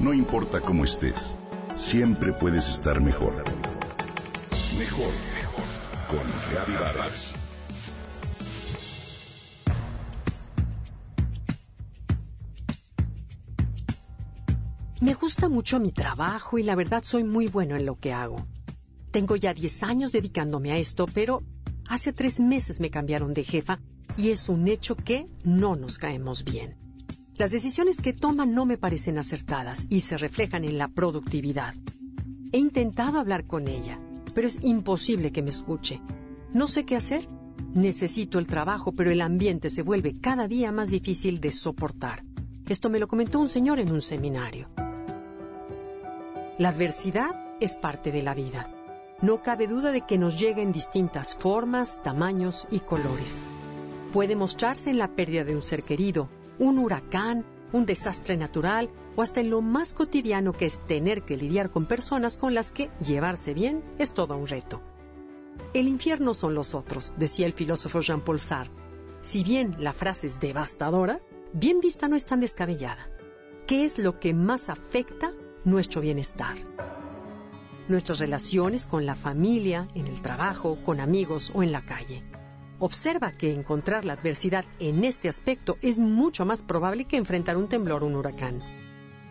No importa cómo estés, siempre puedes estar mejor. Mejor, mejor. Con Reavivadas. Me gusta mucho mi trabajo y la verdad soy muy bueno en lo que hago. Tengo ya 10 años dedicándome a esto, pero hace tres meses me cambiaron de jefa y es un hecho que no nos caemos bien. Las decisiones que toman no me parecen acertadas y se reflejan en la productividad. He intentado hablar con ella, pero es imposible que me escuche. No sé qué hacer. Necesito el trabajo, pero el ambiente se vuelve cada día más difícil de soportar. Esto me lo comentó un señor en un seminario. La adversidad es parte de la vida. No cabe duda de que nos llega en distintas formas, tamaños y colores. Puede mostrarse en la pérdida de un ser querido, un huracán, un desastre natural o hasta en lo más cotidiano que es tener que lidiar con personas con las que llevarse bien es todo un reto. El infierno son los otros, decía el filósofo Jean-Paul Sartre. Si bien la frase es devastadora, bien vista no es tan descabellada. ¿Qué es lo que más afecta nuestro bienestar. Nuestras relaciones con la familia, en el trabajo, con amigos o en la calle. Observa que encontrar la adversidad en este aspecto es mucho más probable que enfrentar un temblor o un huracán.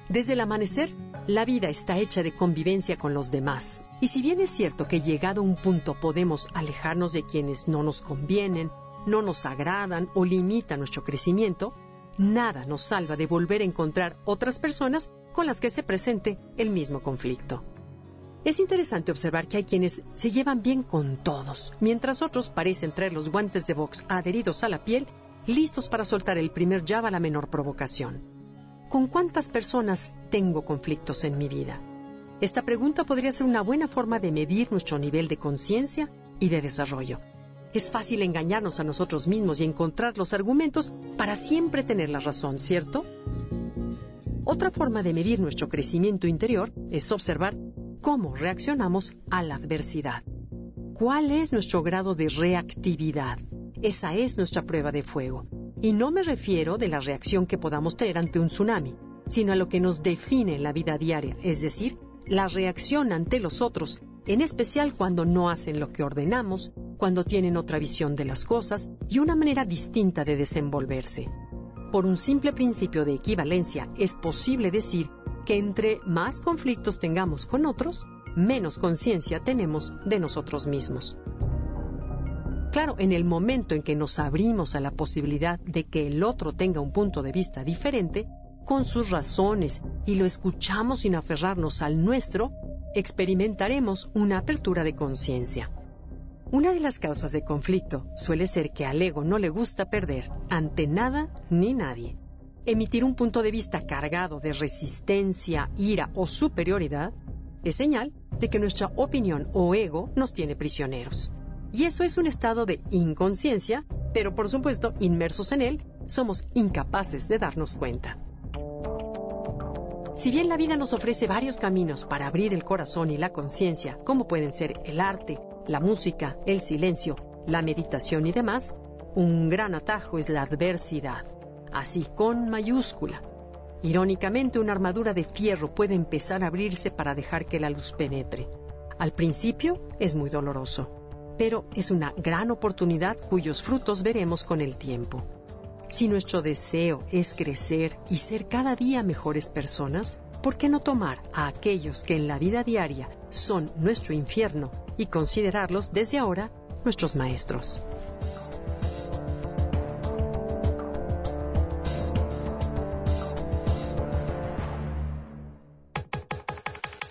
Desde el amanecer, la vida está hecha de convivencia con los demás. Y si bien es cierto que llegado un punto podemos alejarnos de quienes no nos convienen, no nos agradan o limitan nuestro crecimiento, nada nos salva de volver a encontrar otras personas con las que se presente el mismo conflicto. Es interesante observar que hay quienes se llevan bien con todos, mientras otros parecen traer los guantes de box adheridos a la piel, listos para soltar el primer jab a la menor provocación. ¿Con cuántas personas tengo conflictos en mi vida? Esta pregunta podría ser una buena forma de medir nuestro nivel de conciencia y de desarrollo. Es fácil engañarnos a nosotros mismos y encontrar los argumentos para siempre tener la razón, ¿cierto? Otra forma de medir nuestro crecimiento interior es observar cómo reaccionamos a la adversidad. ¿Cuál es nuestro grado de reactividad? Esa es nuestra prueba de fuego. Y no me refiero de la reacción que podamos tener ante un tsunami, sino a lo que nos define en la vida diaria, es decir, la reacción ante los otros, en especial cuando no hacen lo que ordenamos, cuando tienen otra visión de las cosas y una manera distinta de desenvolverse. Por un simple principio de equivalencia es posible decir que entre más conflictos tengamos con otros, menos conciencia tenemos de nosotros mismos. Claro, en el momento en que nos abrimos a la posibilidad de que el otro tenga un punto de vista diferente, con sus razones, y lo escuchamos sin aferrarnos al nuestro, experimentaremos una apertura de conciencia. Una de las causas de conflicto suele ser que al ego no le gusta perder ante nada ni nadie. Emitir un punto de vista cargado de resistencia, ira o superioridad es señal de que nuestra opinión o ego nos tiene prisioneros. Y eso es un estado de inconsciencia, pero por supuesto, inmersos en él, somos incapaces de darnos cuenta. Si bien la vida nos ofrece varios caminos para abrir el corazón y la conciencia, como pueden ser el arte, la música, el silencio, la meditación y demás, un gran atajo es la adversidad, así con mayúscula. Irónicamente, una armadura de fierro puede empezar a abrirse para dejar que la luz penetre. Al principio es muy doloroso, pero es una gran oportunidad cuyos frutos veremos con el tiempo. Si nuestro deseo es crecer y ser cada día mejores personas, ¿por qué no tomar a aquellos que en la vida diaria son nuestro infierno y considerarlos desde ahora nuestros maestros.